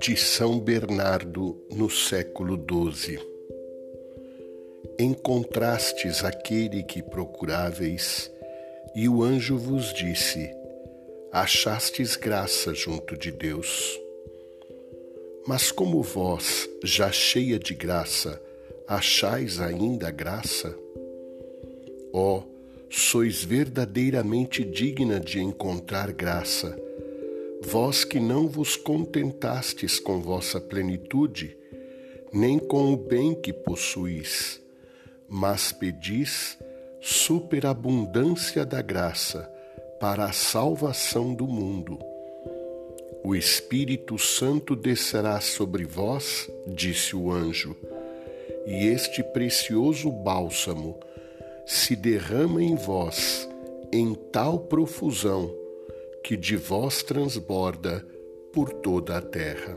de São Bernardo no século XII. Encontrastes aquele que procuráveis, e o anjo vos disse: Achastes graça junto de Deus. Mas como vós, já cheia de graça, achais ainda graça? Ó, oh, sois verdadeiramente digna de encontrar graça Vós que não vos contentastes com vossa plenitude, nem com o bem que possuís, mas pedis superabundância da graça para a salvação do mundo. O Espírito Santo descerá sobre vós, disse o anjo, e este precioso bálsamo se derrama em vós em tal profusão que de vós transborda por toda a terra.